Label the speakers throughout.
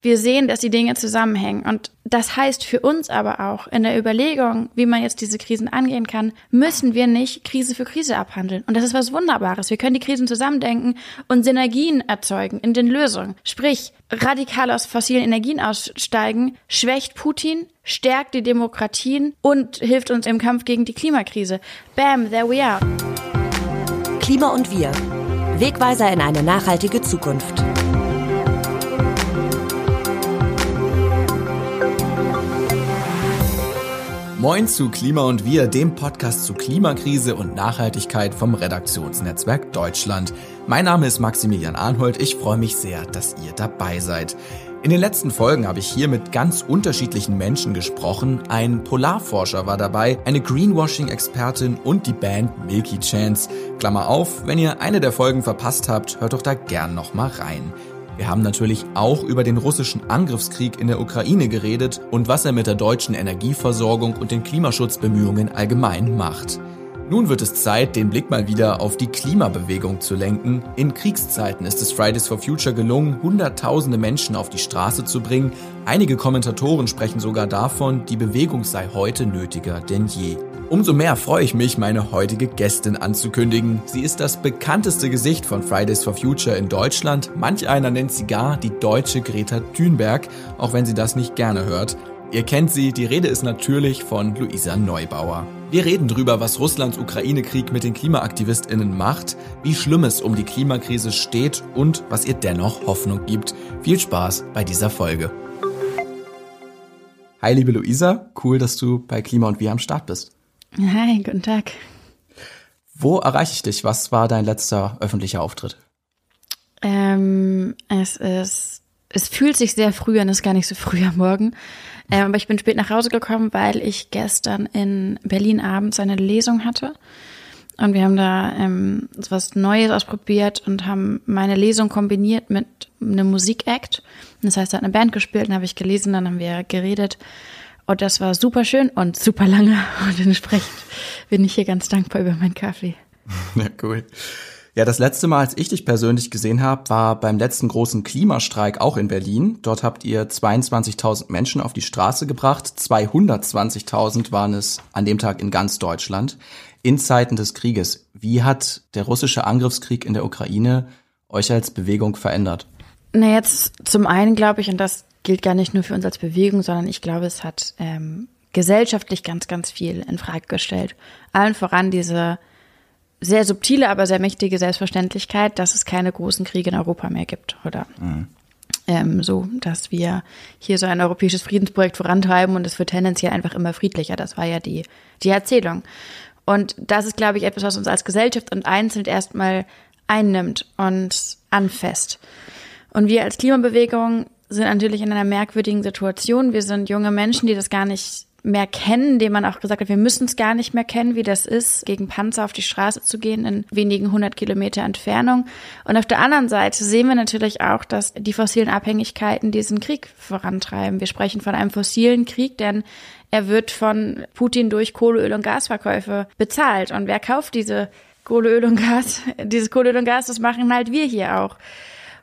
Speaker 1: Wir sehen, dass die Dinge zusammenhängen. Und das heißt für uns aber auch in der Überlegung, wie man jetzt diese Krisen angehen kann, müssen wir nicht Krise für Krise abhandeln. Und das ist was Wunderbares. Wir können die Krisen zusammendenken und Synergien erzeugen in den Lösungen. Sprich, radikal aus fossilen Energien aussteigen, schwächt Putin, stärkt die Demokratien und hilft uns im Kampf gegen die Klimakrise. Bam, there we are.
Speaker 2: Klima und wir. Wegweiser in eine nachhaltige Zukunft.
Speaker 3: Moin zu Klima und Wir, dem Podcast zu Klimakrise und Nachhaltigkeit vom Redaktionsnetzwerk Deutschland. Mein Name ist Maximilian Arnhold. Ich freue mich sehr, dass ihr dabei seid. In den letzten Folgen habe ich hier mit ganz unterschiedlichen Menschen gesprochen. Ein Polarforscher war dabei, eine Greenwashing-Expertin und die Band Milky Chance. Klammer auf, wenn ihr eine der Folgen verpasst habt, hört doch da gern nochmal rein. Wir haben natürlich auch über den russischen Angriffskrieg in der Ukraine geredet und was er mit der deutschen Energieversorgung und den Klimaschutzbemühungen allgemein macht. Nun wird es Zeit, den Blick mal wieder auf die Klimabewegung zu lenken. In Kriegszeiten ist es Fridays for Future gelungen, Hunderttausende Menschen auf die Straße zu bringen. Einige Kommentatoren sprechen sogar davon, die Bewegung sei heute nötiger denn je. Umso mehr freue ich mich, meine heutige Gästin anzukündigen. Sie ist das bekannteste Gesicht von Fridays for Future in Deutschland. Manch einer nennt sie gar die deutsche Greta Thunberg, auch wenn sie das nicht gerne hört. Ihr kennt sie, die Rede ist natürlich von Luisa Neubauer. Wir reden drüber, was Russlands Ukraine-Krieg mit den KlimaaktivistInnen macht, wie schlimm es um die Klimakrise steht und was ihr dennoch Hoffnung gibt. Viel Spaß bei dieser Folge. Hi, liebe Luisa, cool, dass du bei Klima und wir am Start bist.
Speaker 1: Hi, guten Tag.
Speaker 3: Wo erreiche ich dich? Was war dein letzter öffentlicher Auftritt?
Speaker 1: Ähm, es ist, es fühlt sich sehr früh an, es ist gar nicht so früh am Morgen. Ähm, aber ich bin spät nach Hause gekommen, weil ich gestern in Berlin abends eine Lesung hatte. Und wir haben da ähm, was Neues ausprobiert und haben meine Lesung kombiniert mit einem Musikact. Das heißt, da hat eine Band gespielt, dann habe ich gelesen, dann haben wir geredet. Und das war super schön und super lange. Und entsprechend bin ich hier ganz dankbar über meinen Kaffee.
Speaker 3: Ja, cool. Ja, das letzte Mal, als ich dich persönlich gesehen habe, war beim letzten großen Klimastreik auch in Berlin. Dort habt ihr 22.000 Menschen auf die Straße gebracht. 220.000 waren es an dem Tag in ganz Deutschland. In Zeiten des Krieges. Wie hat der russische Angriffskrieg in der Ukraine euch als Bewegung verändert?
Speaker 1: Na, jetzt zum einen glaube ich, und das gilt gar nicht nur für uns als Bewegung, sondern ich glaube, es hat ähm, gesellschaftlich ganz, ganz viel in Frage gestellt. Allen voran diese sehr subtile, aber sehr mächtige Selbstverständlichkeit, dass es keine großen Kriege in Europa mehr gibt, oder? Mhm. Ähm, so, dass wir hier so ein europäisches Friedensprojekt vorantreiben und es wird tendenziell einfach immer friedlicher. Das war ja die, die Erzählung. Und das ist, glaube ich, etwas, was uns als Gesellschaft und einzeln erstmal einnimmt und anfasst. Und wir als Klimabewegung sind natürlich in einer merkwürdigen Situation. Wir sind junge Menschen, die das gar nicht mehr kennen, dem man auch gesagt hat, wir müssen es gar nicht mehr kennen, wie das ist, gegen Panzer auf die Straße zu gehen in wenigen hundert Kilometer Entfernung. Und auf der anderen Seite sehen wir natürlich auch, dass die fossilen Abhängigkeiten diesen Krieg vorantreiben. Wir sprechen von einem fossilen Krieg, denn er wird von Putin durch Kohle, Öl und Gasverkäufe bezahlt. Und wer kauft diese Kohle, Öl und Gas? Dieses Kohle, Öl und Gas, das machen halt wir hier auch.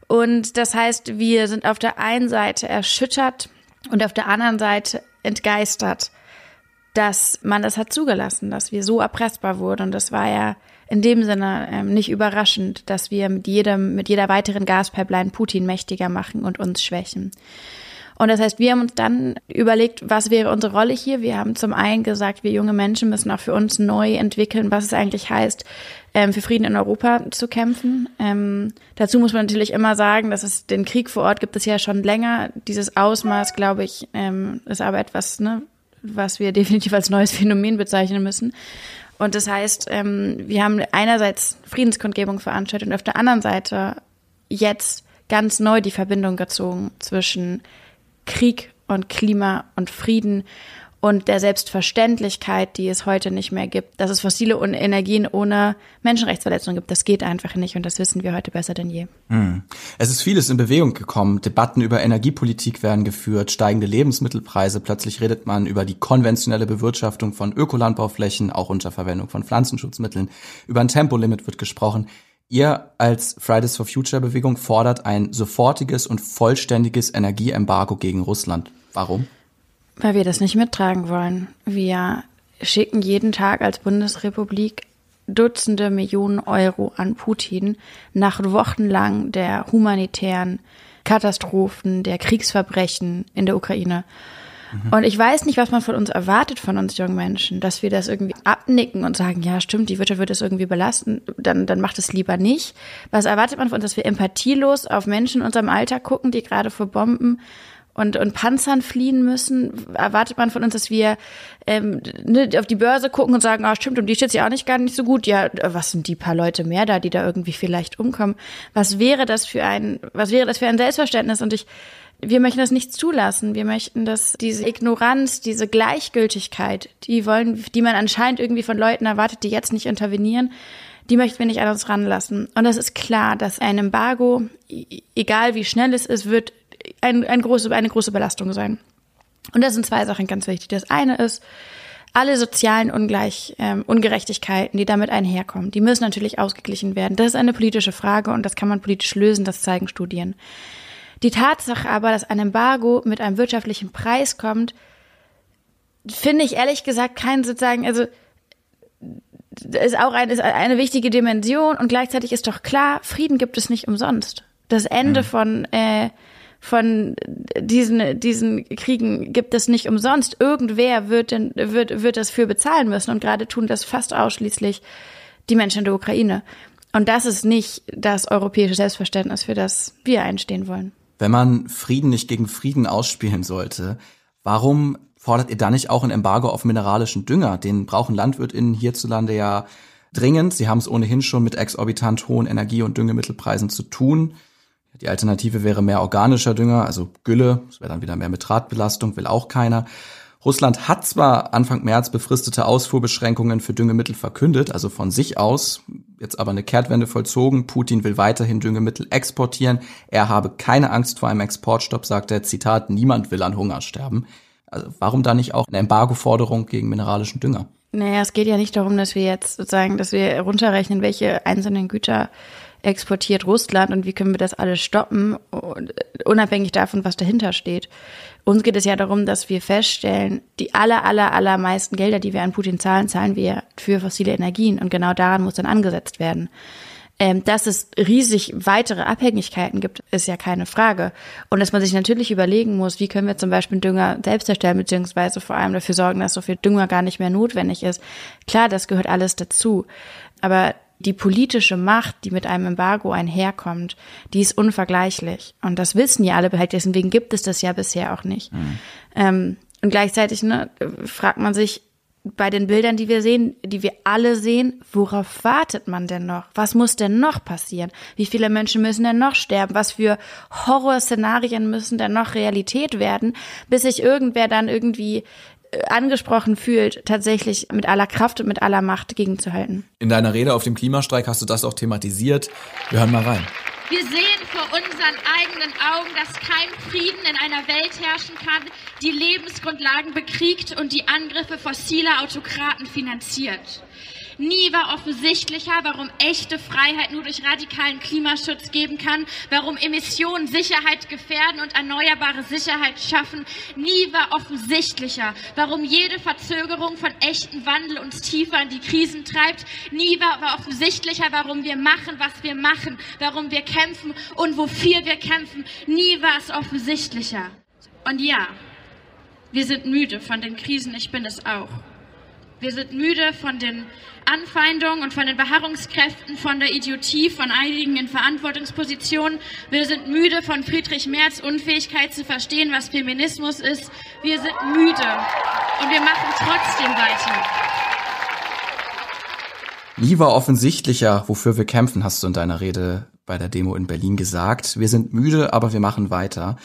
Speaker 1: Und das heißt, wir sind auf der einen Seite erschüttert und auf der anderen Seite entgeistert, dass man das hat zugelassen, dass wir so erpressbar wurden. Und das war ja in dem Sinne ähm, nicht überraschend, dass wir mit jedem, mit jeder weiteren Gaspipeline Putin mächtiger machen und uns schwächen. Und das heißt, wir haben uns dann überlegt, was wäre unsere Rolle hier. Wir haben zum einen gesagt, wir junge Menschen müssen auch für uns neu entwickeln, was es eigentlich heißt, ähm, für Frieden in Europa zu kämpfen. Ähm, dazu muss man natürlich immer sagen, dass es den Krieg vor Ort gibt es ja schon länger. Dieses Ausmaß, glaube ich, ähm, ist aber etwas, ne, was wir definitiv als neues Phänomen bezeichnen müssen. Und das heißt, ähm, wir haben einerseits Friedenskundgebung veranstaltet und auf der anderen Seite jetzt ganz neu die Verbindung gezogen zwischen Krieg und Klima und Frieden und der Selbstverständlichkeit, die es heute nicht mehr gibt, dass es fossile Energien ohne Menschenrechtsverletzungen gibt. Das geht einfach nicht und das wissen wir heute besser denn je.
Speaker 3: Hm. Es ist vieles in Bewegung gekommen. Debatten über Energiepolitik werden geführt, steigende Lebensmittelpreise. Plötzlich redet man über die konventionelle Bewirtschaftung von Ökolandbauflächen, auch unter Verwendung von Pflanzenschutzmitteln. Über ein Tempolimit wird gesprochen. Ihr als Fridays for Future Bewegung fordert ein sofortiges und vollständiges Energieembargo gegen Russland. Warum?
Speaker 1: Weil wir das nicht mittragen wollen. Wir schicken jeden Tag als Bundesrepublik Dutzende Millionen Euro an Putin nach wochenlang der humanitären Katastrophen, der Kriegsverbrechen in der Ukraine. Mhm. Und ich weiß nicht, was man von uns erwartet, von uns jungen Menschen, dass wir das irgendwie abnicken und sagen, ja, stimmt, die Wirtschaft wird es irgendwie belasten, dann, dann macht es lieber nicht. Was erwartet man von uns, dass wir empathielos auf Menschen in unserem Alltag gucken, die gerade vor Bomben und, und Panzern fliehen müssen, erwartet man von uns, dass wir ähm, ne, auf die Börse gucken und sagen, ah, stimmt, und die steht ja auch nicht gar nicht so gut. Ja, was sind die paar Leute mehr da, die da irgendwie vielleicht umkommen? Was wäre das für ein, was wäre das für ein Selbstverständnis? Und ich, wir möchten das nicht zulassen. Wir möchten, dass diese Ignoranz, diese Gleichgültigkeit, die wollen, die man anscheinend irgendwie von Leuten erwartet, die jetzt nicht intervenieren, die möchten wir nicht an uns ranlassen. Und es ist klar, dass ein Embargo, egal wie schnell es ist, wird ein, ein große, eine große Belastung sein. Und das sind zwei Sachen ganz wichtig. Das eine ist, alle sozialen Ungleich, ähm, Ungerechtigkeiten, die damit einherkommen, die müssen natürlich ausgeglichen werden. Das ist eine politische Frage und das kann man politisch lösen, das zeigen Studien. Die Tatsache aber, dass ein Embargo mit einem wirtschaftlichen Preis kommt, finde ich ehrlich gesagt kein sozusagen, also ist auch eine, ist eine wichtige Dimension und gleichzeitig ist doch klar, Frieden gibt es nicht umsonst. Das Ende mhm. von äh, von diesen, diesen Kriegen gibt es nicht umsonst. Irgendwer wird, denn, wird, wird das für bezahlen müssen. Und gerade tun das fast ausschließlich die Menschen in der Ukraine. Und das ist nicht das europäische Selbstverständnis, für das wir einstehen wollen.
Speaker 3: Wenn man Frieden nicht gegen Frieden ausspielen sollte, warum fordert ihr da nicht auch ein Embargo auf mineralischen Dünger? Den brauchen LandwirtInnen hierzulande ja dringend. Sie haben es ohnehin schon mit exorbitant hohen Energie- und Düngemittelpreisen zu tun. Die Alternative wäre mehr organischer Dünger, also Gülle. Das wäre dann wieder mehr Nitratbelastung, will auch keiner. Russland hat zwar Anfang März befristete Ausfuhrbeschränkungen für Düngemittel verkündet, also von sich aus, jetzt aber eine Kehrtwende vollzogen. Putin will weiterhin Düngemittel exportieren. Er habe keine Angst vor einem Exportstopp, sagt er. Zitat, niemand will an Hunger sterben. Also warum da nicht auch eine Embargo-Forderung gegen mineralischen Dünger?
Speaker 1: Naja, es geht ja nicht darum, dass wir jetzt sozusagen, dass wir runterrechnen, welche einzelnen Güter exportiert Russland und wie können wir das alles stoppen, unabhängig davon, was dahinter steht. Uns geht es ja darum, dass wir feststellen, die aller, aller, allermeisten Gelder, die wir an Putin zahlen, zahlen wir für fossile Energien und genau daran muss dann angesetzt werden. Ähm, dass es riesig weitere Abhängigkeiten gibt, ist ja keine Frage. Und dass man sich natürlich überlegen muss, wie können wir zum Beispiel Dünger selbst erstellen, beziehungsweise vor allem dafür sorgen, dass so viel Dünger gar nicht mehr notwendig ist. Klar, das gehört alles dazu. Aber die politische Macht, die mit einem Embargo einherkommt, die ist unvergleichlich. Und das wissen ja alle Behälter, deswegen gibt es das ja bisher auch nicht. Mhm. Ähm, und gleichzeitig ne, fragt man sich bei den Bildern, die wir sehen, die wir alle sehen, worauf wartet man denn noch? Was muss denn noch passieren? Wie viele Menschen müssen denn noch sterben? Was für Horrorszenarien müssen denn noch Realität werden, bis sich irgendwer dann irgendwie angesprochen fühlt, tatsächlich mit aller Kraft und mit aller Macht gegenzuhalten.
Speaker 3: In deiner Rede auf dem Klimastreik hast du das auch thematisiert. Wir hören mal rein.
Speaker 4: Wir sehen vor unseren eigenen Augen, dass kein Frieden in einer Welt herrschen kann, die Lebensgrundlagen bekriegt und die Angriffe fossiler Autokraten finanziert. Nie war offensichtlicher, warum echte Freiheit nur durch radikalen Klimaschutz geben kann, warum Emissionen Sicherheit gefährden und erneuerbare Sicherheit schaffen. Nie war offensichtlicher, warum jede Verzögerung von echten Wandel uns tiefer in die Krisen treibt. Nie war, war offensichtlicher, warum wir machen, was wir machen, warum wir kämpfen und wofür wir kämpfen. Nie war es offensichtlicher. Und ja, wir sind müde von den Krisen, ich bin es auch. Wir sind müde von den Anfeindungen und von den Beharrungskräften, von der Idiotie von einigen in Verantwortungspositionen. Wir sind müde von Friedrich Merz Unfähigkeit zu verstehen, was Feminismus ist. Wir sind müde und wir machen trotzdem weiter.
Speaker 3: Nie war offensichtlicher, wofür wir kämpfen, hast du in deiner Rede bei der Demo in Berlin gesagt. Wir sind müde, aber wir machen weiter.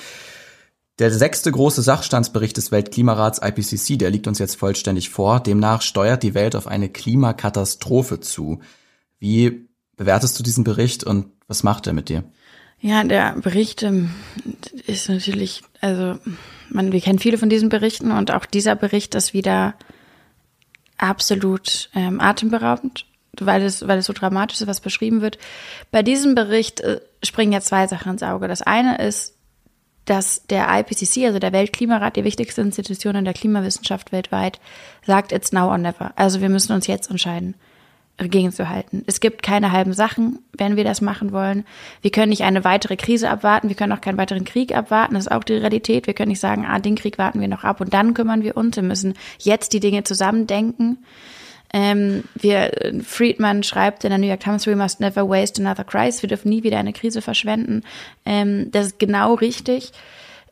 Speaker 3: Der sechste große Sachstandsbericht des Weltklimarats IPCC, der liegt uns jetzt vollständig vor. Demnach steuert die Welt auf eine Klimakatastrophe zu. Wie bewertest du diesen Bericht und was macht er mit dir?
Speaker 1: Ja, der Bericht ähm, ist natürlich, also man, wir kennen viele von diesen Berichten und auch dieser Bericht ist wieder absolut ähm, atemberaubend. weil es, weil es so dramatisch ist, was beschrieben wird. Bei diesem Bericht äh, springen ja zwei Sachen ins Auge. Das eine ist, dass der IPCC, also der Weltklimarat, die wichtigste Institution in der Klimawissenschaft weltweit, sagt, it's now or never. Also wir müssen uns jetzt entscheiden gegenzuhalten. Es gibt keine halben Sachen, wenn wir das machen wollen. Wir können nicht eine weitere Krise abwarten, wir können auch keinen weiteren Krieg abwarten, das ist auch die Realität. Wir können nicht sagen, ah, den Krieg warten wir noch ab und dann kümmern wir uns. Wir müssen jetzt die Dinge zusammendenken. Ähm, wir, Friedman schreibt in der New York Times, we must never waste another crisis. Wir dürfen nie wieder eine Krise verschwenden. Ähm, das ist genau richtig.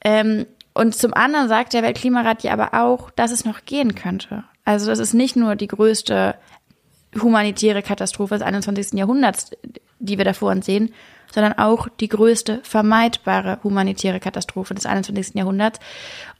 Speaker 1: Ähm, und zum anderen sagt der Weltklimarat ja aber auch, dass es noch gehen könnte. Also das ist nicht nur die größte humanitäre Katastrophe des 21. Jahrhunderts, die wir da vor uns sehen, sondern auch die größte vermeidbare humanitäre Katastrophe des 21. Jahrhunderts.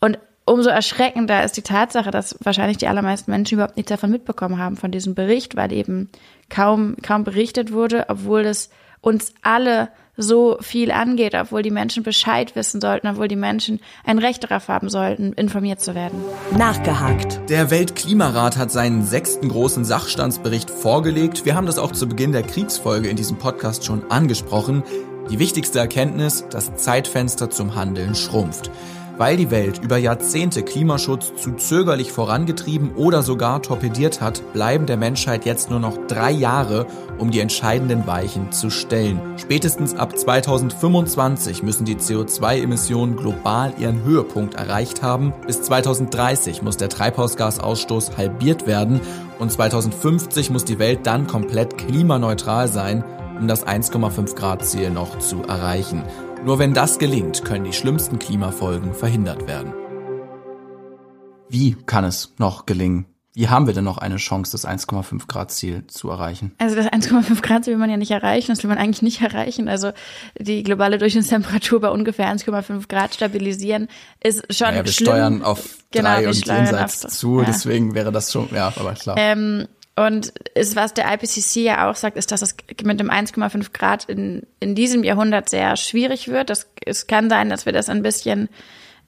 Speaker 1: Und umso erschreckender ist die Tatsache, dass wahrscheinlich die allermeisten Menschen überhaupt nichts davon mitbekommen haben, von diesem Bericht, weil eben kaum, kaum berichtet wurde, obwohl es uns alle so viel angeht, obwohl die Menschen Bescheid wissen sollten, obwohl die Menschen ein Recht darauf haben sollten, informiert zu werden.
Speaker 2: Nachgehakt.
Speaker 3: Der Weltklimarat hat seinen sechsten großen Sachstandsbericht vorgelegt. Wir haben das auch zu Beginn der Kriegsfolge in diesem Podcast schon angesprochen. Die wichtigste Erkenntnis, das Zeitfenster zum Handeln schrumpft. Weil die Welt über Jahrzehnte Klimaschutz zu zögerlich vorangetrieben oder sogar torpediert hat, bleiben der Menschheit jetzt nur noch drei Jahre, um die entscheidenden Weichen zu stellen. Spätestens ab 2025 müssen die CO2-Emissionen global ihren Höhepunkt erreicht haben. Bis 2030 muss der Treibhausgasausstoß halbiert werden und 2050 muss die Welt dann komplett klimaneutral sein, um das 1,5 Grad Ziel noch zu erreichen. Nur wenn das gelingt, können die schlimmsten Klimafolgen verhindert werden. Wie kann es noch gelingen? Wie haben wir denn noch eine Chance, das 1,5 Grad Ziel zu erreichen?
Speaker 1: Also das 1,5 Grad Ziel will man ja nicht erreichen, das will man eigentlich nicht erreichen. Also die globale Durchschnittstemperatur bei ungefähr 1,5 Grad stabilisieren ist schon
Speaker 3: naja, wir
Speaker 1: schlimm.
Speaker 3: steuern auf
Speaker 1: Genau,
Speaker 3: drei
Speaker 1: wir
Speaker 3: und
Speaker 1: steuern
Speaker 3: jenseits
Speaker 1: auf-
Speaker 3: zu,
Speaker 1: ja.
Speaker 3: deswegen wäre das schon, ja, aber klar.
Speaker 1: Ähm, und ist, was der IPCC ja auch sagt, ist, dass es mit dem 1,5 Grad in, in diesem Jahrhundert sehr schwierig wird. Das, es kann sein, dass wir das ein bisschen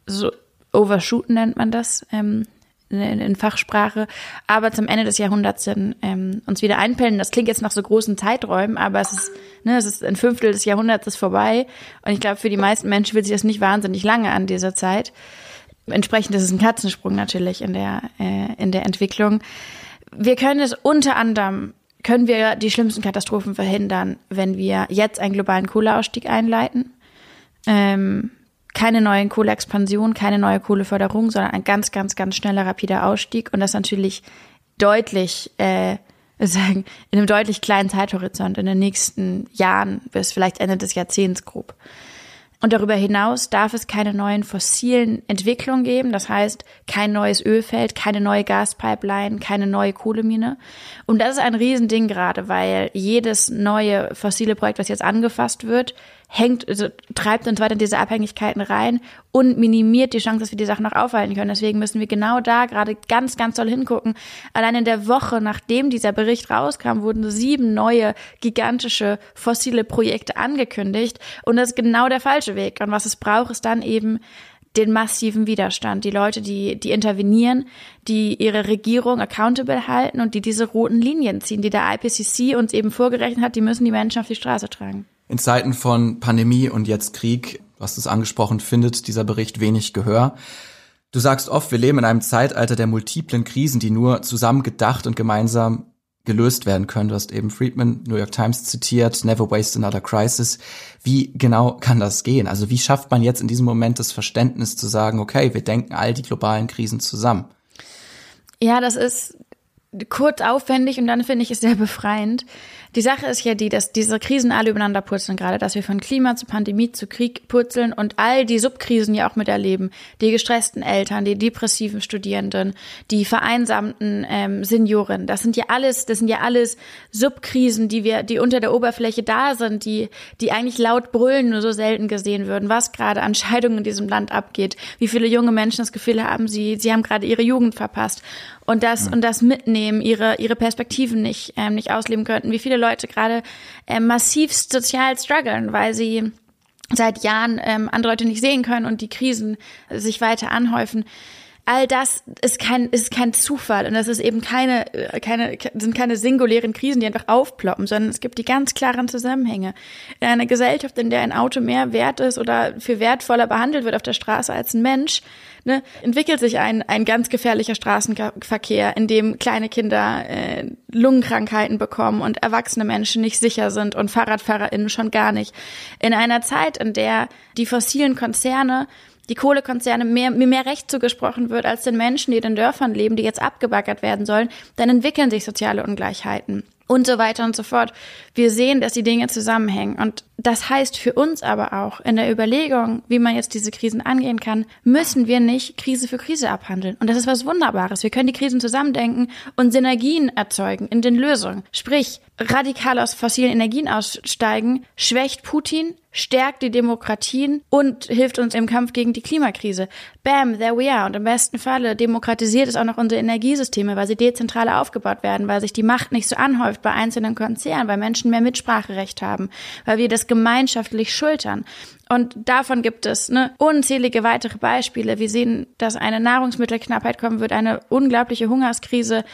Speaker 1: so overshooten nennt man das ähm, in, in Fachsprache, aber zum Ende des Jahrhunderts hin ähm, uns wieder einpellen. Das klingt jetzt nach so großen Zeiträumen, aber es ist, ne, es ist ein Fünftel des Jahrhunderts ist vorbei. Und ich glaube, für die meisten Menschen fühlt sich das nicht wahnsinnig lange an dieser Zeit. Entsprechend ist es ein Katzensprung natürlich in der, äh, in der Entwicklung. Wir können es unter anderem, können wir die schlimmsten Katastrophen verhindern, wenn wir jetzt einen globalen Kohleausstieg einleiten. Ähm, keine neuen Kohleexpansion, keine neue Kohleförderung, sondern ein ganz, ganz, ganz schneller, rapider Ausstieg und das natürlich deutlich, äh, sagen, in einem deutlich kleinen Zeithorizont in den nächsten Jahren bis vielleicht Ende des Jahrzehnts grob. Und darüber hinaus darf es keine neuen fossilen Entwicklungen geben. Das heißt, kein neues Ölfeld, keine neue Gaspipeline, keine neue Kohlemine. Und das ist ein Riesending gerade, weil jedes neue fossile Projekt, was jetzt angefasst wird, hängt, also treibt uns weiter in diese Abhängigkeiten rein und minimiert die Chance, dass wir die Sachen noch aufhalten können. Deswegen müssen wir genau da gerade ganz, ganz doll hingucken. Allein in der Woche, nachdem dieser Bericht rauskam, wurden sieben neue gigantische fossile Projekte angekündigt. Und das ist genau der falsche Weg. Und was es braucht, ist dann eben den massiven Widerstand. Die Leute, die, die intervenieren, die ihre Regierung accountable halten und die diese roten Linien ziehen, die der IPCC uns eben vorgerechnet hat, die müssen die Menschen auf die Straße tragen.
Speaker 3: In Zeiten von Pandemie und jetzt Krieg, du es angesprochen, findet dieser Bericht wenig Gehör. Du sagst oft, wir leben in einem Zeitalter der multiplen Krisen, die nur zusammen gedacht und gemeinsam gelöst werden können. Du hast eben Friedman, New York Times zitiert, Never Waste Another Crisis. Wie genau kann das gehen? Also wie schafft man jetzt in diesem Moment das Verständnis zu sagen, okay, wir denken all die globalen Krisen zusammen?
Speaker 1: Ja, das ist kurz aufwendig und dann finde ich es sehr befreiend. Die Sache ist ja die, dass diese Krisen alle übereinander purzeln gerade, dass wir von Klima zu Pandemie zu Krieg purzeln und all die Subkrisen ja auch miterleben. Die gestressten Eltern, die depressiven Studierenden, die vereinsamten ähm, Senioren. Das sind ja alles, das sind ja alles Subkrisen, die wir, die unter der Oberfläche da sind, die, die eigentlich laut brüllen, nur so selten gesehen würden, was gerade an Scheidungen in diesem Land abgeht, wie viele junge Menschen das Gefühl haben, sie, sie haben gerade ihre Jugend verpasst und das und das mitnehmen, ihre ihre Perspektiven nicht ähm, nicht ausleben könnten. Wie viele Leute gerade ähm, massiv sozial strugglen, weil sie seit Jahren ähm, andere Leute nicht sehen können und die Krisen sich weiter anhäufen. All das ist kein, ist kein Zufall und das ist eben keine, keine, sind keine singulären Krisen, die einfach aufploppen, sondern es gibt die ganz klaren Zusammenhänge. In einer Gesellschaft, in der ein Auto mehr wert ist oder für wertvoller behandelt wird auf der Straße als ein Mensch, ne, entwickelt sich ein, ein ganz gefährlicher Straßenverkehr, in dem kleine Kinder äh, Lungenkrankheiten bekommen und erwachsene Menschen nicht sicher sind und FahrradfahrerInnen schon gar nicht. In einer Zeit, in der die fossilen Konzerne die Kohlekonzerne mehr, mehr Recht zugesprochen wird als den Menschen, die in den Dörfern leben, die jetzt abgebaggert werden sollen, dann entwickeln sich soziale Ungleichheiten und so weiter und so fort. Wir sehen, dass die Dinge zusammenhängen. Und das heißt für uns aber auch in der Überlegung, wie man jetzt diese Krisen angehen kann, müssen wir nicht Krise für Krise abhandeln. Und das ist was Wunderbares. Wir können die Krisen zusammendenken und Synergien erzeugen in den Lösungen. Sprich, radikal aus fossilen Energien aussteigen, schwächt Putin, stärkt die Demokratien und hilft uns im Kampf gegen die Klimakrise. Bam, there we are. Und im besten Falle demokratisiert es auch noch unsere Energiesysteme, weil sie dezentraler aufgebaut werden, weil sich die Macht nicht so anhäuft bei einzelnen Konzernen, weil Menschen mehr Mitspracherecht haben, weil wir das gemeinschaftlich schultern. Und davon gibt es ne, unzählige weitere Beispiele. Wir sehen, dass eine Nahrungsmittelknappheit kommen wird, eine unglaubliche Hungerskrise.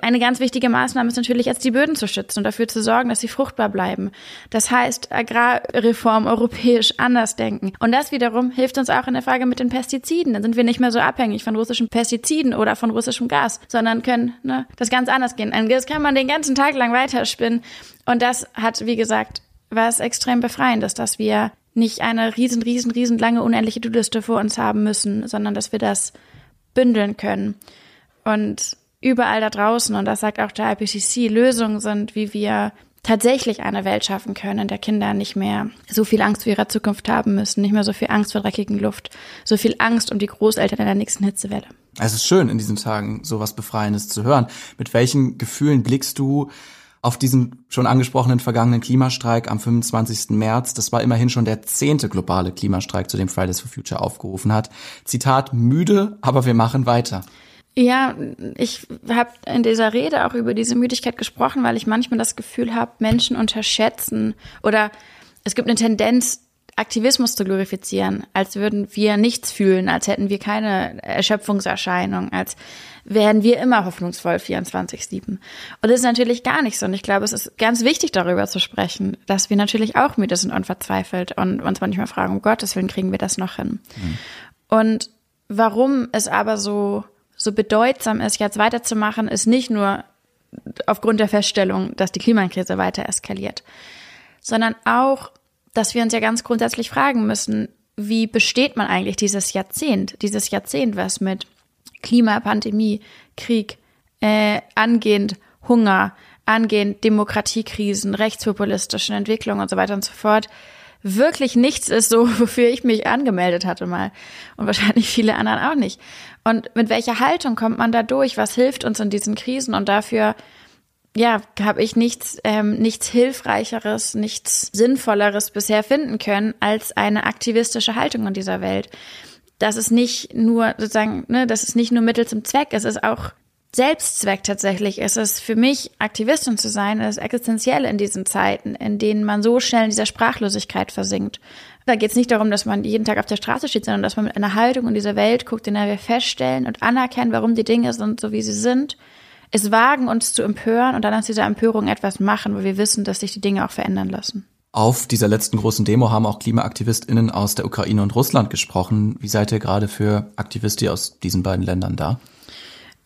Speaker 1: Eine ganz wichtige Maßnahme ist natürlich jetzt die Böden zu schützen und dafür zu sorgen, dass sie fruchtbar bleiben. Das heißt, Agrarreform europäisch anders denken. Und das wiederum hilft uns auch in der Frage mit den Pestiziden. Dann sind wir nicht mehr so abhängig von russischen Pestiziden oder von russischem Gas, sondern können ne, das ganz anders gehen. Das kann man den ganzen Tag lang weiterspinnen. Und das hat, wie gesagt, was extrem befreiendes, dass wir nicht eine riesen, riesen, riesen lange unendliche To-Liste vor uns haben müssen, sondern dass wir das bündeln können. Und überall da draußen, und das sagt auch der IPCC, Lösungen sind, wie wir tatsächlich eine Welt schaffen können, in der Kinder nicht mehr so viel Angst vor ihrer Zukunft haben müssen, nicht mehr so viel Angst vor dreckigen Luft, so viel Angst um die Großeltern in der nächsten Hitzewelle.
Speaker 3: Es ist schön, in diesen Tagen sowas Befreiendes zu hören. Mit welchen Gefühlen blickst du auf diesen schon angesprochenen vergangenen Klimastreik am 25. März. Das war immerhin schon der zehnte globale Klimastreik, zu dem Fridays for Future aufgerufen hat. Zitat, müde, aber wir machen weiter.
Speaker 1: Ja, ich habe in dieser Rede auch über diese Müdigkeit gesprochen, weil ich manchmal das Gefühl habe, Menschen unterschätzen oder es gibt eine Tendenz, Aktivismus zu glorifizieren, als würden wir nichts fühlen, als hätten wir keine Erschöpfungserscheinung, als werden wir immer hoffnungsvoll 24-7. Und das ist natürlich gar nicht so. Und ich glaube, es ist ganz wichtig, darüber zu sprechen, dass wir natürlich auch müde sind und verzweifelt und uns manchmal fragen, um Gottes Willen kriegen wir das noch hin. Mhm. Und warum es aber so, so bedeutsam ist, jetzt weiterzumachen, ist nicht nur aufgrund der Feststellung, dass die Klimakrise weiter eskaliert, sondern auch, dass wir uns ja ganz grundsätzlich fragen müssen, wie besteht man eigentlich dieses Jahrzehnt, dieses Jahrzehnt, was mit Klimapandemie, Krieg, äh, angehend Hunger, angehend Demokratiekrisen, rechtspopulistischen Entwicklungen und so weiter und so fort, wirklich nichts ist, so wofür ich mich angemeldet hatte mal. Und wahrscheinlich viele anderen auch nicht. Und mit welcher Haltung kommt man da durch? Was hilft uns in diesen Krisen? Und dafür, ja, habe ich nichts, ähm, nichts Hilfreicheres, nichts Sinnvolleres bisher finden können als eine aktivistische Haltung in dieser Welt dass es nicht nur sozusagen, ne, dass es nicht nur Mittel zum Zweck ist, es ist auch Selbstzweck tatsächlich. Es ist für mich, Aktivistin zu sein, ist existenziell in diesen Zeiten, in denen man so schnell in dieser Sprachlosigkeit versinkt. Da geht es nicht darum, dass man jeden Tag auf der Straße steht, sondern dass man mit einer Haltung in dieser Welt guckt, in der wir feststellen und anerkennen, warum die Dinge sind, so wie sie sind, es wagen, uns zu empören und dann aus dieser Empörung etwas machen, weil wir wissen, dass sich die Dinge auch verändern lassen.
Speaker 3: Auf dieser letzten großen Demo haben auch KlimaaktivistInnen aus der Ukraine und Russland gesprochen. Wie seid ihr gerade für Aktivisten aus diesen beiden Ländern da?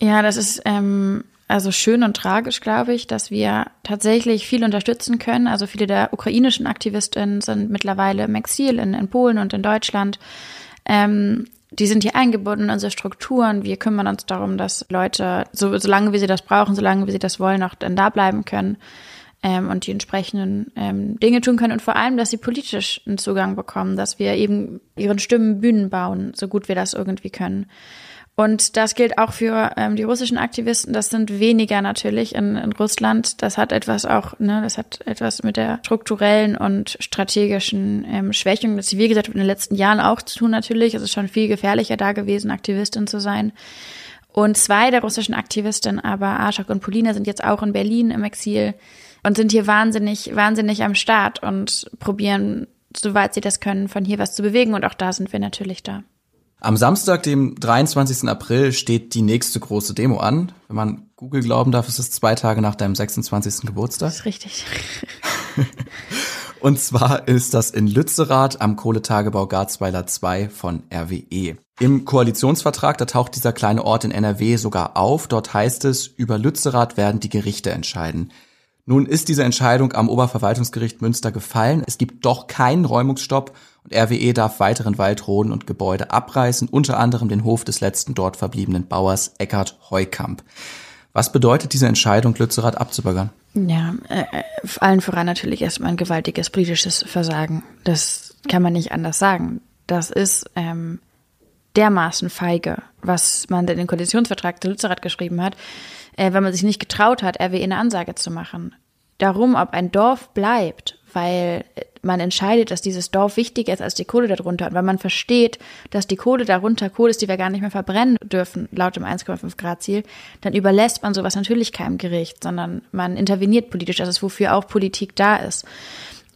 Speaker 1: Ja, das ist ähm, also schön und tragisch, glaube ich, dass wir tatsächlich viel unterstützen können. Also viele der ukrainischen AktivistInnen sind mittlerweile im Exil in, in Polen und in Deutschland. Ähm, die sind hier eingebunden in unsere Strukturen. Wir kümmern uns darum, dass Leute, so, solange wie sie das brauchen, solange wie sie das wollen, auch dann da bleiben können ähm, und die entsprechenden ähm, Dinge tun können und vor allem, dass sie politisch einen Zugang bekommen, dass wir eben ihren Stimmen Bühnen bauen, so gut wir das irgendwie können. Und das gilt auch für ähm, die russischen Aktivisten. Das sind weniger natürlich in, in Russland. Das hat etwas auch, ne, das hat etwas mit der strukturellen und strategischen ähm, Schwächung der Zivilgesellschaft in den letzten Jahren auch zu tun natürlich. Es ist schon viel gefährlicher da gewesen, Aktivistin zu sein. Und zwei der russischen Aktivistinnen, aber Arschak und Polina, sind jetzt auch in Berlin im Exil und sind hier wahnsinnig, wahnsinnig am Start und probieren, soweit sie das können, von hier was zu bewegen. Und auch da sind wir natürlich da.
Speaker 3: Am Samstag, dem 23. April, steht die nächste große Demo an. Wenn man Google glauben darf, ist es zwei Tage nach deinem 26. Geburtstag.
Speaker 1: Das ist richtig.
Speaker 3: Und zwar ist das in Lützerath am Kohletagebau Garzweiler 2 von RWE. Im Koalitionsvertrag, da taucht dieser kleine Ort in NRW sogar auf. Dort heißt es, über Lützerath werden die Gerichte entscheiden. Nun ist diese Entscheidung am Oberverwaltungsgericht Münster gefallen. Es gibt doch keinen Räumungsstopp RWE darf weiteren Waldroden und Gebäude abreißen, unter anderem den Hof des letzten dort verbliebenen Bauers Eckhard Heukamp. Was bedeutet diese Entscheidung, Lützerath abzubürgern?
Speaker 1: Ja, äh, allen voran natürlich erstmal ein gewaltiges politisches Versagen. Das kann man nicht anders sagen. Das ist ähm, dermaßen feige, was man in den Koalitionsvertrag zu Lützerath geschrieben hat äh, wenn man sich nicht getraut hat, RWE eine Ansage zu machen. Darum, ob ein Dorf bleibt, weil man entscheidet, dass dieses Dorf wichtiger ist als die Kohle darunter und weil man versteht, dass die Kohle darunter Kohle ist, die wir gar nicht mehr verbrennen dürfen, laut dem 1,5 Grad Ziel, dann überlässt man sowas natürlich keinem Gericht, sondern man interveniert politisch. Das ist, wofür auch Politik da ist.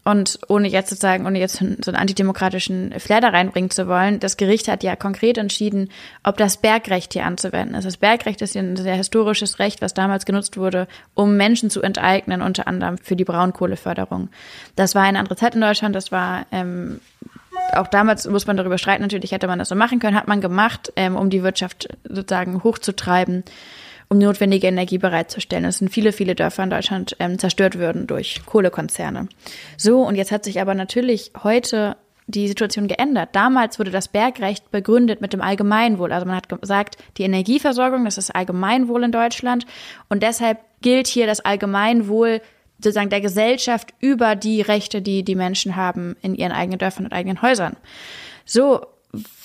Speaker 1: Und ohne jetzt sozusagen, ohne jetzt so einen antidemokratischen Flair da reinbringen zu wollen, das Gericht hat ja konkret entschieden, ob das Bergrecht hier anzuwenden ist. Das Bergrecht ist ja ein sehr historisches Recht, was damals genutzt wurde, um Menschen zu enteignen, unter anderem für die Braunkohleförderung. Das war eine andere Zeit in Deutschland, das war ähm, auch damals muss man darüber streiten, natürlich hätte man das so machen können, hat man gemacht, ähm, um die Wirtschaft sozusagen hochzutreiben um notwendige Energie bereitzustellen. Es sind viele, viele Dörfer in Deutschland ähm, zerstört würden durch Kohlekonzerne. So, und jetzt hat sich aber natürlich heute die Situation geändert. Damals wurde das Bergrecht begründet mit dem Allgemeinwohl. Also man hat gesagt, die Energieversorgung, das ist Allgemeinwohl in Deutschland und deshalb gilt hier das Allgemeinwohl sozusagen der Gesellschaft über die Rechte, die die Menschen haben in ihren eigenen Dörfern und eigenen Häusern. So,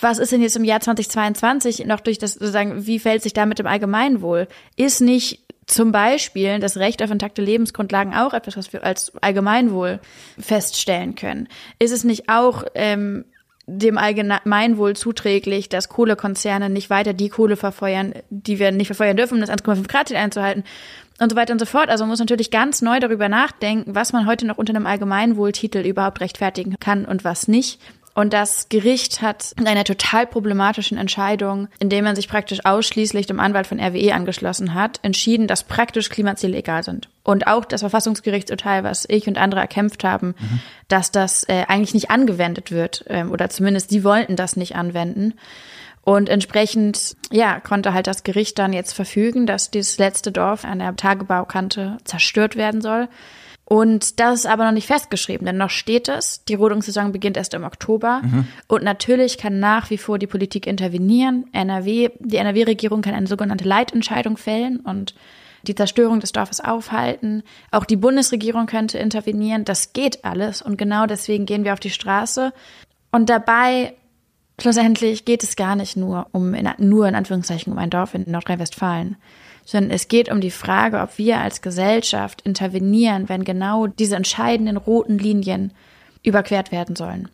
Speaker 1: was ist denn jetzt im Jahr 2022 noch durch das sozusagen, wie fällt sich da mit dem Allgemeinwohl? Ist nicht zum Beispiel das Recht auf intakte Lebensgrundlagen auch etwas, was wir als Allgemeinwohl feststellen können? Ist es nicht auch ähm, dem Allgemeinwohl zuträglich, dass Kohlekonzerne nicht weiter die Kohle verfeuern, die wir nicht verfeuern dürfen, um das 1,5 Grad einzuhalten und so weiter und so fort. Also man muss natürlich ganz neu darüber nachdenken, was man heute noch unter einem Allgemeinwohltitel überhaupt rechtfertigen kann und was nicht. Und das Gericht hat in einer total problematischen Entscheidung, indem man sich praktisch ausschließlich dem Anwalt von RWE angeschlossen hat, entschieden, dass praktisch Klimaziele egal sind. Und auch das Verfassungsgerichtsurteil, was ich und andere erkämpft haben, mhm. dass das äh, eigentlich nicht angewendet wird. Ähm, oder zumindest sie wollten das nicht anwenden. Und entsprechend, ja, konnte halt das Gericht dann jetzt verfügen, dass dieses letzte Dorf an der Tagebaukante zerstört werden soll. Und das ist aber noch nicht festgeschrieben, denn noch steht es, die Rodungssaison beginnt erst im Oktober. Mhm. Und natürlich kann nach wie vor die Politik intervenieren. NRW, die NRW-Regierung kann eine sogenannte Leitentscheidung fällen und die Zerstörung des Dorfes aufhalten. Auch die Bundesregierung könnte intervenieren. Das geht alles. Und genau deswegen gehen wir auf die Straße. Und dabei, schlussendlich, geht es gar nicht nur um, in, nur in Anführungszeichen, um ein Dorf in Nordrhein-Westfalen sondern es geht um die Frage, ob wir als Gesellschaft intervenieren, wenn genau diese entscheidenden roten Linien überquert werden sollen.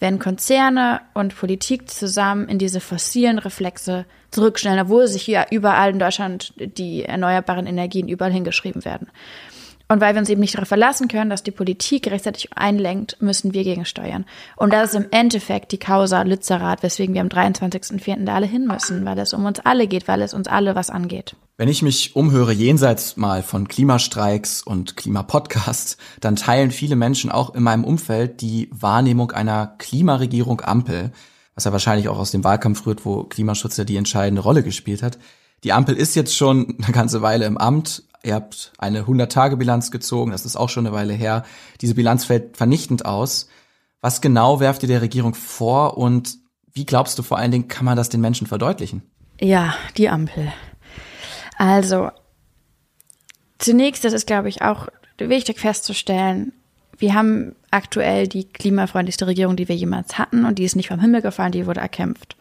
Speaker 1: Wenn Konzerne und Politik zusammen in diese fossilen Reflexe zurückstellen, obwohl sich hier überall in Deutschland die erneuerbaren Energien überall hingeschrieben werden. Und weil wir uns eben nicht darauf verlassen können, dass die Politik rechtzeitig einlenkt, müssen wir gegensteuern. Und das ist im Endeffekt die Causa Lützerath, weswegen wir am 23.04. da alle hin müssen, weil es um uns alle geht, weil es uns alle was angeht.
Speaker 3: Wenn ich mich umhöre jenseits mal von Klimastreiks und Klimapodcasts, dann teilen viele Menschen auch in meinem Umfeld die Wahrnehmung einer Klimaregierung Ampel, was ja wahrscheinlich auch aus dem Wahlkampf rührt, wo Klimaschutz ja die entscheidende Rolle gespielt hat. Die Ampel ist jetzt schon eine ganze Weile im Amt, Ihr habt eine 100-Tage-Bilanz gezogen, das ist auch schon eine Weile her. Diese Bilanz fällt vernichtend aus. Was genau werft ihr der Regierung vor und wie glaubst du vor allen Dingen, kann man das den Menschen verdeutlichen?
Speaker 1: Ja, die Ampel. Also, zunächst, das ist, glaube ich, auch wichtig festzustellen, wir haben aktuell die klimafreundlichste Regierung, die wir jemals hatten und die ist nicht vom Himmel gefallen, die wurde erkämpft.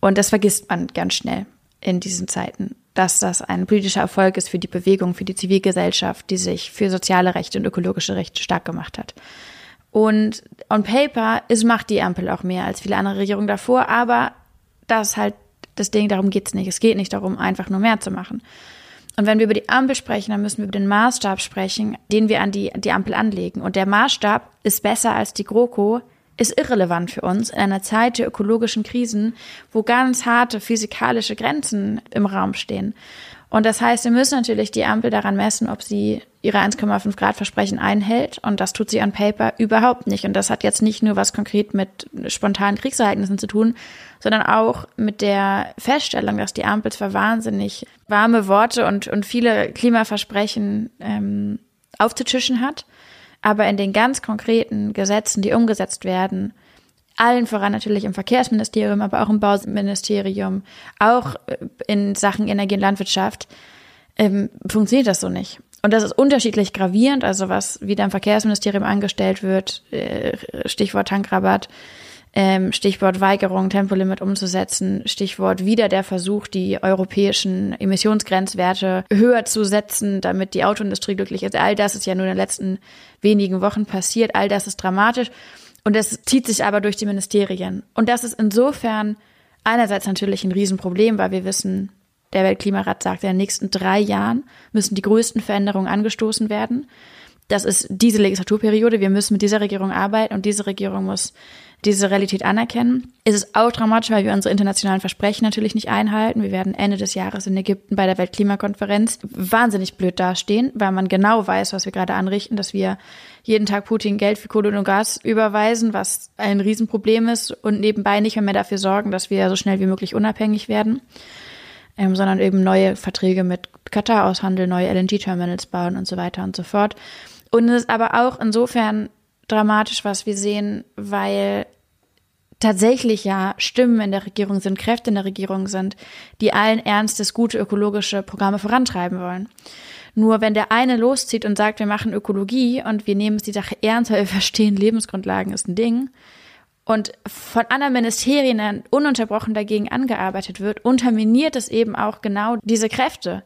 Speaker 1: Und das vergisst man ganz schnell in diesen Zeiten dass das ein politischer Erfolg ist für die Bewegung, für die Zivilgesellschaft, die sich für soziale Rechte und ökologische Rechte stark gemacht hat. Und on paper ist, macht die Ampel auch mehr als viele andere Regierungen davor, aber das halt das Ding, darum geht's nicht. Es geht nicht darum, einfach nur mehr zu machen. Und wenn wir über die Ampel sprechen, dann müssen wir über den Maßstab sprechen, den wir an die, die Ampel anlegen. Und der Maßstab ist besser als die GroKo ist irrelevant für uns in einer Zeit der ökologischen Krisen, wo ganz harte physikalische Grenzen im Raum stehen. Und das heißt, wir müssen natürlich die Ampel daran messen, ob sie ihre 1,5 Grad Versprechen einhält. Und das tut sie an Paper überhaupt nicht. Und das hat jetzt nicht nur was konkret mit spontanen Kriegsereignissen zu tun, sondern auch mit der Feststellung, dass die Ampel zwar wahnsinnig warme Worte und, und viele Klimaversprechen ähm, aufzutischen hat, aber in den ganz konkreten Gesetzen, die umgesetzt werden, allen voran natürlich im Verkehrsministerium, aber auch im Bauministerium, auch äh, in Sachen Energie und Landwirtschaft, ähm, funktioniert das so nicht. Und das ist unterschiedlich gravierend, also was wieder im Verkehrsministerium angestellt wird, äh, Stichwort Tankrabatt, ähm, Stichwort Weigerung, Tempolimit umzusetzen, Stichwort wieder der Versuch, die europäischen Emissionsgrenzwerte höher zu setzen, damit die Autoindustrie glücklich ist. All das ist ja nur in den letzten wenigen Wochen passiert. All das ist dramatisch. Und das zieht sich aber durch die Ministerien. Und das ist insofern einerseits natürlich ein Riesenproblem, weil wir wissen, der Weltklimarat sagt, in den nächsten drei Jahren müssen die größten Veränderungen angestoßen werden. Das ist diese Legislaturperiode. Wir müssen mit dieser Regierung arbeiten und diese Regierung muss diese Realität anerkennen. Es ist auch dramatisch, weil wir unsere internationalen Versprechen natürlich nicht einhalten. Wir werden Ende des Jahres in Ägypten bei der Weltklimakonferenz wahnsinnig blöd dastehen, weil man genau weiß, was wir gerade anrichten, dass wir jeden Tag Putin Geld für Kohle und Gas überweisen, was ein Riesenproblem ist und nebenbei nicht mehr, dafür sorgen, dass wir so schnell wie möglich unabhängig werden, ähm, sondern eben neue Verträge mit Katar aushandeln, neue LNG-Terminals bauen und so weiter und so fort. Und es ist aber auch insofern dramatisch, was wir sehen, weil tatsächlich ja Stimmen in der Regierung sind, Kräfte in der Regierung sind, die allen Ernstes gute ökologische Programme vorantreiben wollen. Nur wenn der eine loszieht und sagt, wir machen Ökologie und wir nehmen die Sache ernst, weil wir verstehen, Lebensgrundlagen ist ein Ding, und von anderen Ministerien ununterbrochen dagegen angearbeitet wird, unterminiert es eben auch genau diese Kräfte.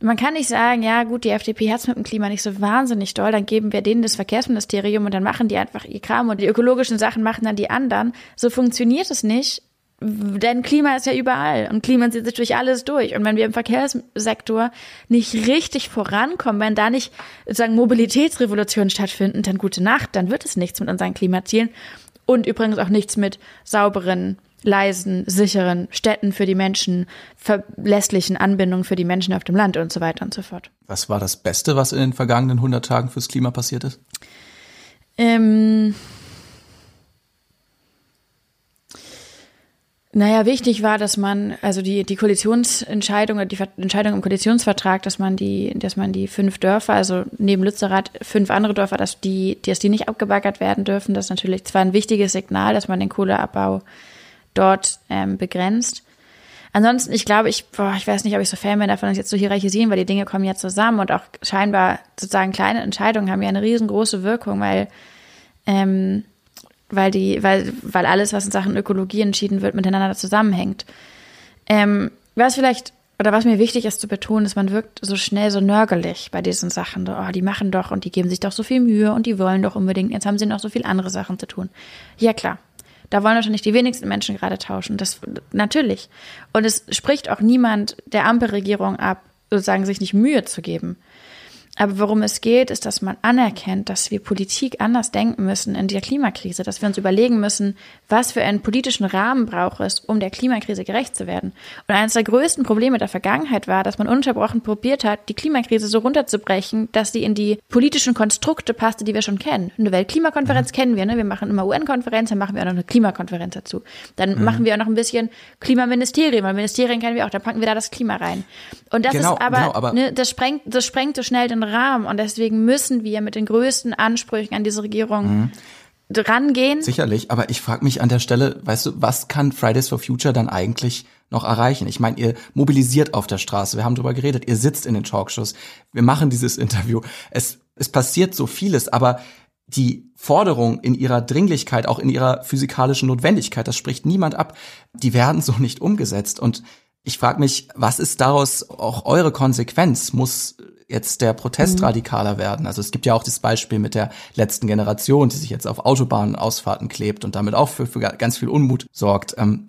Speaker 1: Man kann nicht sagen, ja gut, die FDP hat es mit dem Klima nicht so wahnsinnig doll, dann geben wir denen das Verkehrsministerium und dann machen die einfach ihr Kram und die ökologischen Sachen machen dann die anderen. So funktioniert es nicht, denn Klima ist ja überall und Klima zieht sich durch alles durch. Und wenn wir im Verkehrssektor nicht richtig vorankommen, wenn da nicht sozusagen Mobilitätsrevolutionen stattfinden, dann gute Nacht, dann wird es nichts mit unseren Klimazielen und übrigens auch nichts mit sauberen leisen, sicheren Städten für die Menschen, verlässlichen Anbindungen für die Menschen auf dem Land und so weiter und so fort.
Speaker 3: Was war das Beste, was in den vergangenen 100 Tagen fürs Klima passiert ist?
Speaker 1: Ähm, Naja, wichtig war, dass man, also die, die Koalitionsentscheidung oder die Entscheidung im Koalitionsvertrag, dass man die, dass man die fünf Dörfer, also neben Lützerath fünf andere Dörfer, dass die, dass die nicht abgebaggert werden dürfen. Das ist natürlich zwar ein wichtiges Signal, dass man den Kohleabbau dort ähm, begrenzt. Ansonsten, ich glaube, ich, boah, ich weiß nicht, ob ich so Fan bin davon, das jetzt zu hierarchisieren, weil die Dinge kommen jetzt zusammen und auch scheinbar sozusagen kleine Entscheidungen haben ja eine riesengroße Wirkung, weil, ähm, weil die, weil, weil alles, was in Sachen Ökologie entschieden wird, miteinander zusammenhängt. Ähm, was vielleicht, oder was mir wichtig ist zu betonen, ist, man wirkt so schnell so nörgelig bei diesen Sachen. Oh, die machen doch und die geben sich doch so viel Mühe und die wollen doch unbedingt, jetzt haben sie noch so viel andere Sachen zu tun. Ja, klar. Da wollen wahrscheinlich die wenigsten Menschen gerade tauschen. Das natürlich. Und es spricht auch niemand der Ampelregierung ab, sozusagen sich nicht Mühe zu geben. Aber worum es geht, ist, dass man anerkennt, dass wir Politik anders denken müssen in der Klimakrise, dass wir uns überlegen müssen, was für einen politischen Rahmen braucht es, um der Klimakrise gerecht zu werden. Und eines der größten Probleme der Vergangenheit war, dass man unterbrochen probiert hat, die Klimakrise so runterzubrechen, dass sie in die politischen Konstrukte passte, die wir schon kennen. Eine Weltklimakonferenz mhm. kennen wir, ne? Wir machen immer UN-Konferenz, dann machen wir auch noch eine Klimakonferenz dazu. Dann mhm. machen wir auch noch ein bisschen Klimaministerium, weil Ministerien kennen wir auch, dann packen wir da das Klima rein. Und das genau, ist aber, genau, aber ne, das sprengt, das sprengt so schnell den Rahmen und deswegen müssen wir mit den größten Ansprüchen an diese Regierung mhm. rangehen.
Speaker 3: Sicherlich, aber ich frage mich an der Stelle, weißt du, was kann Fridays for Future dann eigentlich noch erreichen? Ich meine, ihr mobilisiert auf der Straße, wir haben darüber geredet, ihr sitzt in den Talkshows, wir machen dieses Interview. Es, es passiert so vieles, aber die Forderung in ihrer Dringlichkeit, auch in ihrer physikalischen Notwendigkeit, das spricht niemand ab, die werden so nicht umgesetzt. Und ich frage mich, was ist daraus auch eure Konsequenz? Muss jetzt der Protest mhm. radikaler werden. Also es gibt ja auch das Beispiel mit der letzten Generation, die sich jetzt auf Autobahnausfahrten klebt und damit auch für, für ganz viel Unmut sorgt. Ähm,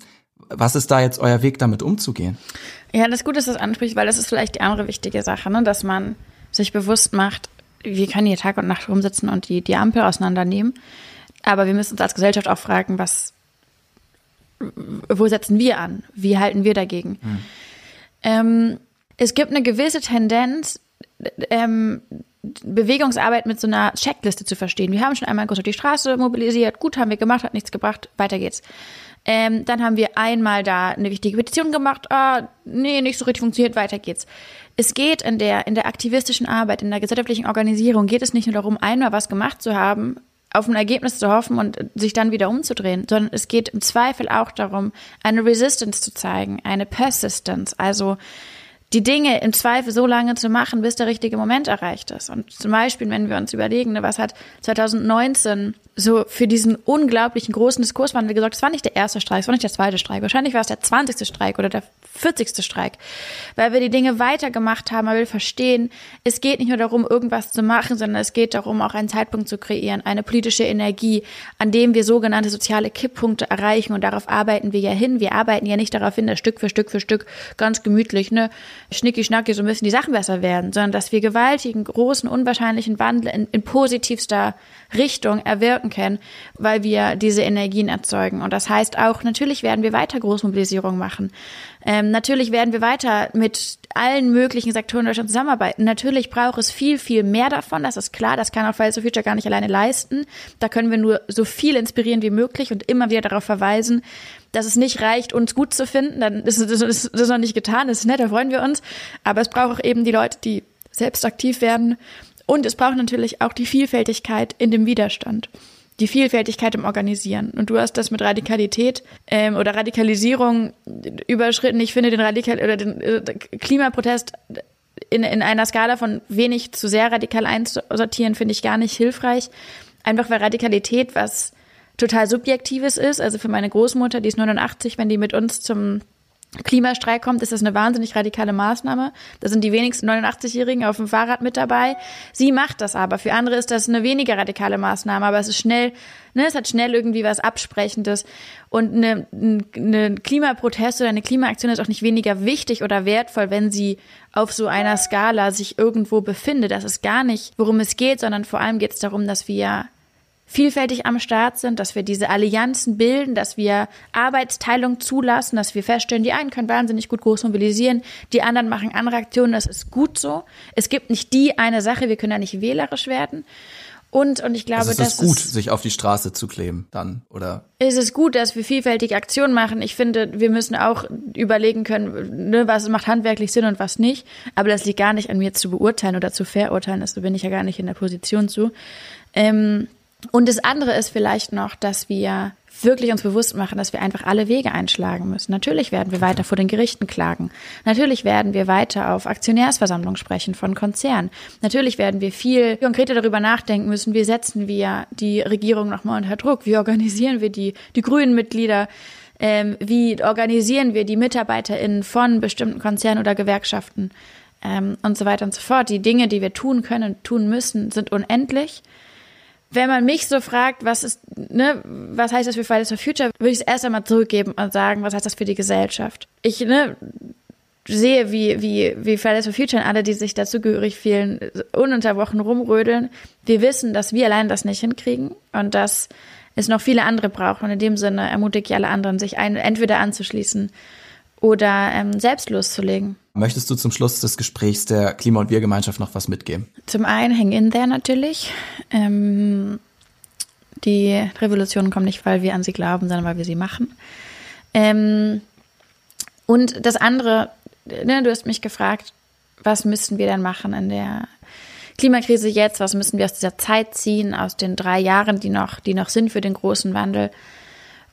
Speaker 3: was ist da jetzt euer Weg, damit umzugehen?
Speaker 1: Ja, das ist gut, dass du das ansprichst, weil das ist vielleicht die andere wichtige Sache, ne? dass man sich bewusst macht, wir können hier Tag und Nacht rumsitzen und die, die Ampel auseinandernehmen. Aber wir müssen uns als Gesellschaft auch fragen, was, wo setzen wir an? Wie halten wir dagegen? Hm. Ähm, es gibt eine gewisse Tendenz, ähm, Bewegungsarbeit mit so einer Checkliste zu verstehen. Wir haben schon einmal kurz auf die Straße mobilisiert, gut haben wir gemacht, hat nichts gebracht, weiter geht's. Ähm, dann haben wir einmal da eine wichtige Petition gemacht, ah, nee, nicht so richtig funktioniert, weiter geht's. Es geht in der, in der aktivistischen Arbeit, in der gesellschaftlichen Organisation, geht es nicht nur darum, einmal was gemacht zu haben, auf ein Ergebnis zu hoffen und sich dann wieder umzudrehen, sondern es geht im Zweifel auch darum, eine Resistance zu zeigen, eine Persistence, also die Dinge im Zweifel so lange zu machen, bis der richtige Moment erreicht ist. Und zum Beispiel, wenn wir uns überlegen, ne, was hat 2019 so für diesen unglaublichen großen Diskurswandel gesorgt. Es war nicht der erste Streik, es war nicht der zweite Streik. Wahrscheinlich war es der 20. Streik oder der 40. Streik. Weil wir die Dinge weitergemacht haben, weil wir verstehen, es geht nicht nur darum, irgendwas zu machen, sondern es geht darum, auch einen Zeitpunkt zu kreieren, eine politische Energie, an dem wir sogenannte soziale Kipppunkte erreichen. Und darauf arbeiten wir ja hin. Wir arbeiten ja nicht darauf hin, dass Stück für Stück für Stück ganz gemütlich, ne, schnicki schnacki, so müssen die Sachen besser werden, sondern dass wir gewaltigen, großen, unwahrscheinlichen Wandel in, in positivster Richtung erwirken können, weil wir diese Energien erzeugen. Und das heißt auch, natürlich werden wir weiter Großmobilisierung machen. Ähm, natürlich werden wir weiter mit allen möglichen Sektoren in Deutschland zusammenarbeiten. Natürlich braucht es viel, viel mehr davon. Das ist klar. Das kann auch Fridays for Future gar nicht alleine leisten. Da können wir nur so viel inspirieren wie möglich und immer wieder darauf verweisen, dass es nicht reicht, uns gut zu finden. Dann ist das noch nicht getan. Das ist nett, da freuen wir uns. Aber es braucht auch eben die Leute, die selbst aktiv werden und es braucht natürlich auch die Vielfältigkeit in dem Widerstand die Vielfältigkeit im Organisieren. Und du hast das mit Radikalität ähm, oder Radikalisierung überschritten. Ich finde den Radikal oder den äh, Klimaprotest in, in einer Skala von wenig zu sehr radikal einzusortieren, finde ich gar nicht hilfreich. Einfach weil Radikalität was total Subjektives ist. Also für meine Großmutter, die ist 89, wenn die mit uns zum Klimastreik kommt, ist das eine wahnsinnig radikale Maßnahme. Da sind die wenigsten 89-Jährigen auf dem Fahrrad mit dabei. Sie macht das aber. Für andere ist das eine weniger radikale Maßnahme, aber es ist schnell, ne, es hat schnell irgendwie was Absprechendes. Und eine, eine Klimaprotest oder eine Klimaaktion ist auch nicht weniger wichtig oder wertvoll, wenn sie auf so einer Skala sich irgendwo befindet. Das ist gar nicht, worum es geht, sondern vor allem geht es darum, dass wir vielfältig am Start sind, dass wir diese Allianzen bilden, dass wir Arbeitsteilung zulassen, dass wir feststellen, die einen können wahnsinnig gut groß mobilisieren, die anderen machen andere Aktionen, das ist gut so. Es gibt nicht die eine Sache, wir können ja nicht wählerisch werden. Und, und ich glaube,
Speaker 3: also es ist gut, ist, sich auf die Straße zu kleben, dann, oder?
Speaker 1: Es ist gut, dass wir vielfältige Aktionen machen. Ich finde, wir müssen auch überlegen können, ne, was macht handwerklich Sinn und was nicht. Aber das liegt gar nicht an mir zu beurteilen oder zu verurteilen. Das bin ich ja gar nicht in der Position zu. Ähm, und das andere ist vielleicht noch, dass wir wirklich uns bewusst machen, dass wir einfach alle Wege einschlagen müssen. Natürlich werden wir weiter vor den Gerichten klagen. Natürlich werden wir weiter auf Aktionärsversammlungen sprechen von Konzernen. Natürlich werden wir viel konkreter darüber nachdenken müssen, wie setzen wir die Regierung nochmal unter Druck? Wie organisieren wir die, die grünen Mitglieder? Ähm, wie organisieren wir die MitarbeiterInnen von bestimmten Konzernen oder Gewerkschaften? Ähm, und so weiter und so fort. Die Dinge, die wir tun können, tun müssen, sind unendlich wenn man mich so fragt, was ist, ne, was heißt das für Fridays for Future, würde ich es erst einmal zurückgeben und sagen, was heißt das für die Gesellschaft? Ich, ne, sehe, wie, wie, wie Fridays for Future und alle, die sich dazugehörig fühlen, ununterbrochen rumrödeln. Wir wissen, dass wir allein das nicht hinkriegen und dass es noch viele andere braucht. Und in dem Sinne ermutige ich alle anderen, sich ein, entweder anzuschließen oder ähm, selbst loszulegen.
Speaker 3: Möchtest du zum Schluss des Gesprächs der Klima- und Wir-Gemeinschaft noch was mitgeben?
Speaker 1: Zum einen hang in there natürlich. Ähm, die Revolutionen kommen nicht, weil wir an sie glauben, sondern weil wir sie machen. Ähm, und das andere, ne, du hast mich gefragt, was müssen wir denn machen in der Klimakrise jetzt? Was müssen wir aus dieser Zeit ziehen, aus den drei Jahren, die noch, die noch sind für den großen Wandel?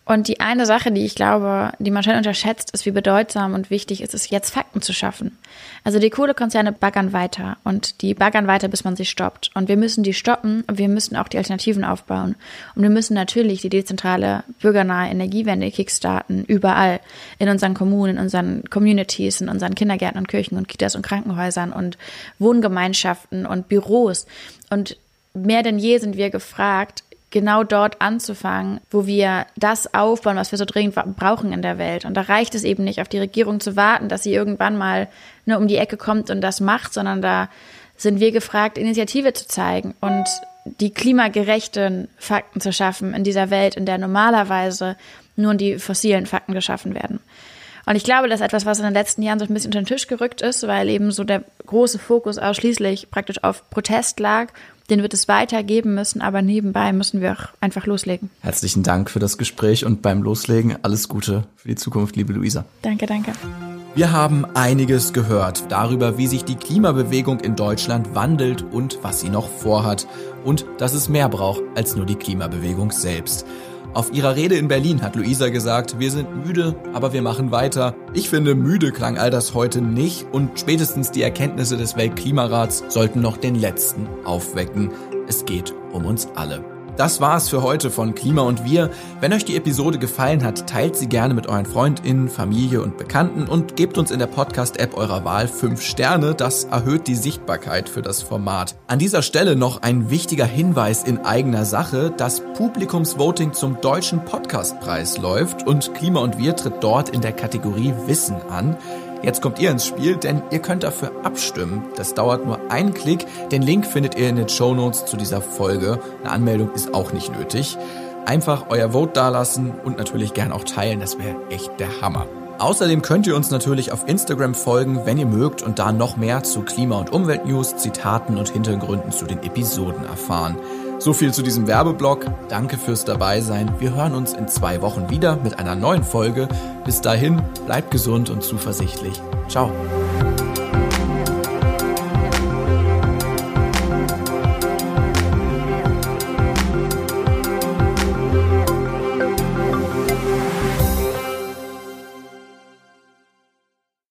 Speaker 1: Und die eine Sache, die ich glaube, die man schon unterschätzt, ist, wie bedeutsam und wichtig ist es, jetzt Fakten zu schaffen. Also die Kohlekonzerne baggern weiter und die baggern weiter, bis man sie stoppt. Und wir müssen die stoppen und wir müssen auch die Alternativen aufbauen. Und wir müssen natürlich die dezentrale bürgernahe Energiewende kickstarten, überall. In unseren Kommunen, in unseren Communities, in unseren Kindergärten und Kirchen und Kitas und Krankenhäusern und Wohngemeinschaften und Büros. Und mehr denn je sind wir gefragt, genau dort anzufangen, wo wir das aufbauen, was wir so dringend brauchen in der Welt. Und da reicht es eben nicht, auf die Regierung zu warten, dass sie irgendwann mal nur um die Ecke kommt und das macht, sondern da sind wir gefragt, Initiative zu zeigen und die klimagerechten Fakten zu schaffen in dieser Welt, in der normalerweise nur die fossilen Fakten geschaffen werden. Und ich glaube, das ist etwas, was in den letzten Jahren so ein bisschen unter den Tisch gerückt ist, weil eben so der große Fokus ausschließlich praktisch auf Protest lag. Den wird es weitergeben müssen, aber nebenbei müssen wir auch einfach loslegen.
Speaker 3: Herzlichen Dank für das Gespräch und beim Loslegen alles Gute für die Zukunft, liebe Luisa.
Speaker 1: Danke, danke.
Speaker 3: Wir haben einiges gehört darüber, wie sich die Klimabewegung in Deutschland wandelt und was sie noch vorhat und dass es mehr braucht als nur die Klimabewegung selbst. Auf ihrer Rede in Berlin hat Luisa gesagt, wir sind müde, aber wir machen weiter. Ich finde, müde klang all das heute nicht und spätestens die Erkenntnisse des Weltklimarats sollten noch den letzten aufwecken. Es geht um uns alle. Das war's für heute von Klima und Wir. Wenn euch die Episode gefallen hat, teilt sie gerne mit euren FreundInnen, Familie und Bekannten und gebt uns in der Podcast-App eurer Wahl 5 Sterne. Das erhöht die Sichtbarkeit für das Format. An dieser Stelle noch ein wichtiger Hinweis in eigener Sache. Das Publikumsvoting zum Deutschen Podcastpreis läuft und Klima und Wir tritt dort in der Kategorie Wissen an. Jetzt kommt ihr ins Spiel, denn ihr könnt dafür abstimmen. Das dauert nur einen Klick. Den Link findet ihr in den Show Notes zu dieser Folge. Eine Anmeldung ist auch nicht nötig. Einfach euer Vote dalassen und natürlich gern auch teilen. Das wäre echt der Hammer. Außerdem könnt ihr uns natürlich auf Instagram folgen, wenn ihr mögt und da noch mehr zu Klima- und Umweltnews, Zitaten und Hintergründen zu den Episoden erfahren. So viel zu diesem Werbeblock. Danke fürs Dabeisein. Wir hören uns in zwei Wochen wieder mit einer neuen Folge. Bis dahin, bleibt gesund und zuversichtlich. Ciao.